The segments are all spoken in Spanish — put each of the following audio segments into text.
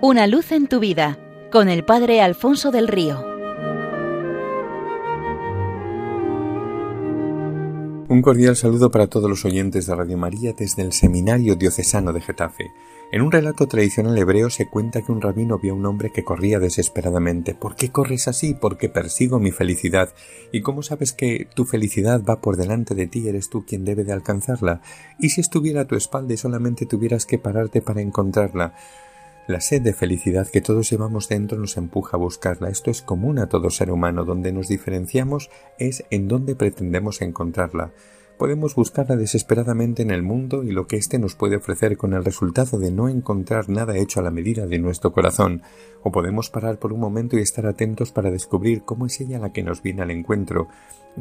Una luz en tu vida con el Padre Alfonso del Río. Un cordial saludo para todos los oyentes de Radio María desde el Seminario Diocesano de Getafe. En un relato tradicional hebreo se cuenta que un rabino vio a un hombre que corría desesperadamente. ¿Por qué corres así? Porque persigo mi felicidad. ¿Y cómo sabes que tu felicidad va por delante de ti? Eres tú quien debe de alcanzarla. ¿Y si estuviera a tu espalda y solamente tuvieras que pararte para encontrarla? La sed de felicidad que todos llevamos dentro nos empuja a buscarla. Esto es común a todo ser humano. Donde nos diferenciamos es en dónde pretendemos encontrarla. Podemos buscarla desesperadamente en el mundo y lo que éste nos puede ofrecer con el resultado de no encontrar nada hecho a la medida de nuestro corazón, o podemos parar por un momento y estar atentos para descubrir cómo es ella la que nos viene al encuentro,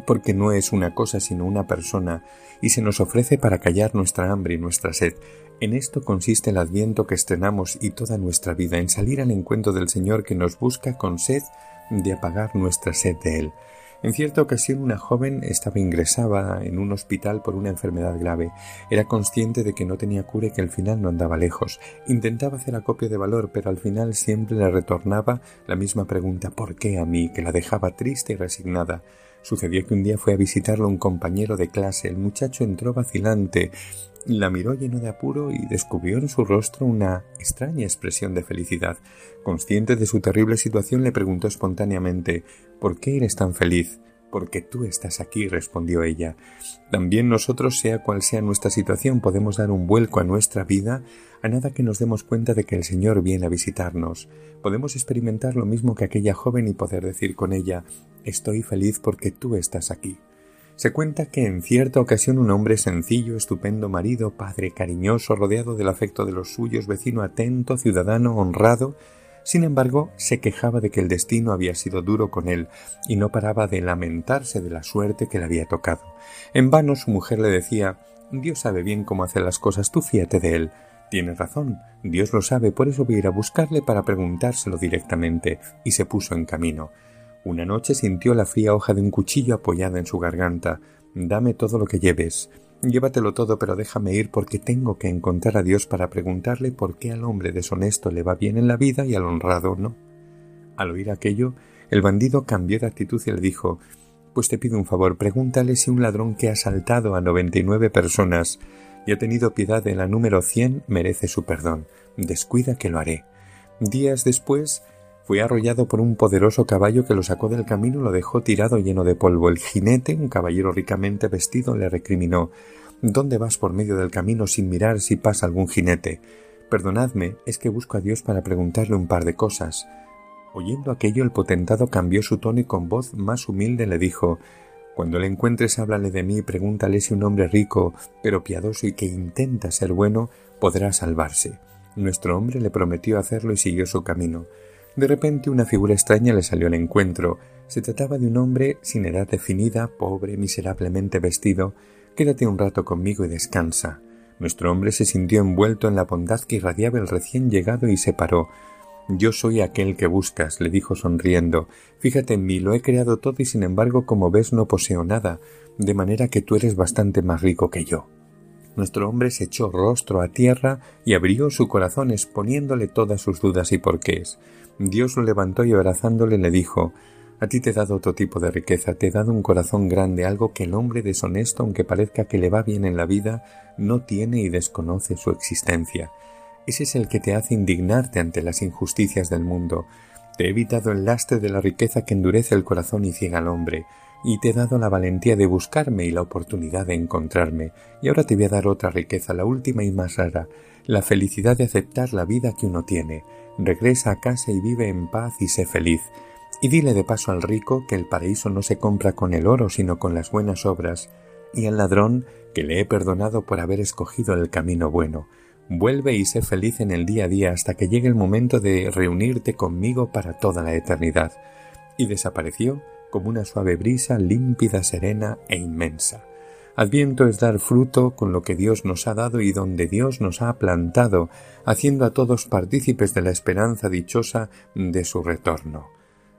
porque no es una cosa sino una persona, y se nos ofrece para callar nuestra hambre y nuestra sed. En esto consiste el adviento que estrenamos y toda nuestra vida, en salir al encuentro del Señor que nos busca con sed de apagar nuestra sed de Él. En cierta ocasión una joven estaba ingresada en un hospital por una enfermedad grave. Era consciente de que no tenía cura y que al final no andaba lejos. Intentaba hacer acopio de valor, pero al final siempre le retornaba la misma pregunta ¿por qué a mí? que la dejaba triste y resignada. Sucedió que un día fue a visitarlo un compañero de clase. El muchacho entró vacilante, la miró lleno de apuro y descubrió en su rostro una extraña expresión de felicidad. Consciente de su terrible situación, le preguntó espontáneamente ¿Por qué eres tan feliz? Porque tú estás aquí, respondió ella. También nosotros, sea cual sea nuestra situación, podemos dar un vuelco a nuestra vida a nada que nos demos cuenta de que el Señor viene a visitarnos. Podemos experimentar lo mismo que aquella joven y poder decir con ella Estoy feliz porque tú estás aquí. Se cuenta que en cierta ocasión un hombre sencillo, estupendo marido, padre cariñoso, rodeado del afecto de los suyos, vecino atento, ciudadano honrado, sin embargo, se quejaba de que el destino había sido duro con él y no paraba de lamentarse de la suerte que le había tocado. En vano su mujer le decía Dios sabe bien cómo hacer las cosas, tú fíate de él. Tienes razón, Dios lo sabe, por eso voy a ir a buscarle para preguntárselo directamente, y se puso en camino. Una noche sintió la fría hoja de un cuchillo apoyada en su garganta. Dame todo lo que lleves. Llévatelo todo, pero déjame ir porque tengo que encontrar a Dios para preguntarle por qué al hombre deshonesto le va bien en la vida y al honrado no. Al oír aquello, el bandido cambió de actitud y le dijo Pues te pido un favor, pregúntale si un ladrón que ha asaltado a noventa y nueve personas y ha tenido piedad de la número cien merece su perdón. Descuida que lo haré. Días después fue arrollado por un poderoso caballo que lo sacó del camino y lo dejó tirado lleno de polvo. El jinete, un caballero ricamente vestido, le recriminó ¿Dónde vas por medio del camino sin mirar si pasa algún jinete? Perdonadme, es que busco a Dios para preguntarle un par de cosas. Oyendo aquello, el potentado cambió su tono y con voz más humilde le dijo Cuando le encuentres, háblale de mí y pregúntale si un hombre rico, pero piadoso y que intenta ser bueno, podrá salvarse. Nuestro hombre le prometió hacerlo y siguió su camino. De repente una figura extraña le salió al encuentro. Se trataba de un hombre sin edad definida, pobre, miserablemente vestido. Quédate un rato conmigo y descansa. Nuestro hombre se sintió envuelto en la bondad que irradiaba el recién llegado y se paró. Yo soy aquel que buscas, le dijo sonriendo. Fíjate en mí, lo he creado todo y sin embargo, como ves, no poseo nada, de manera que tú eres bastante más rico que yo. Nuestro hombre se echó rostro a tierra y abrió su corazón exponiéndole todas sus dudas y porqués. Dios lo levantó y abrazándole le dijo A ti te he dado otro tipo de riqueza, te he dado un corazón grande, algo que el hombre deshonesto, aunque parezca que le va bien en la vida, no tiene y desconoce su existencia. Ese es el que te hace indignarte ante las injusticias del mundo. Te he evitado el lastre de la riqueza que endurece el corazón y ciega al hombre, y te he dado la valentía de buscarme y la oportunidad de encontrarme, y ahora te voy a dar otra riqueza, la última y más rara, la felicidad de aceptar la vida que uno tiene, regresa a casa y vive en paz y sé feliz. Y dile de paso al rico que el paraíso no se compra con el oro, sino con las buenas obras, y al ladrón que le he perdonado por haber escogido el camino bueno. Vuelve y sé feliz en el día a día hasta que llegue el momento de reunirte conmigo para toda la eternidad. Y desapareció como una suave brisa límpida, serena e inmensa. Adviento es dar fruto con lo que Dios nos ha dado y donde Dios nos ha plantado, haciendo a todos partícipes de la esperanza dichosa de su retorno.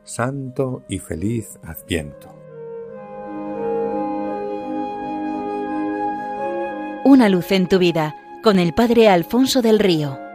Santo y feliz Adviento. Una luz en tu vida con el Padre Alfonso del Río.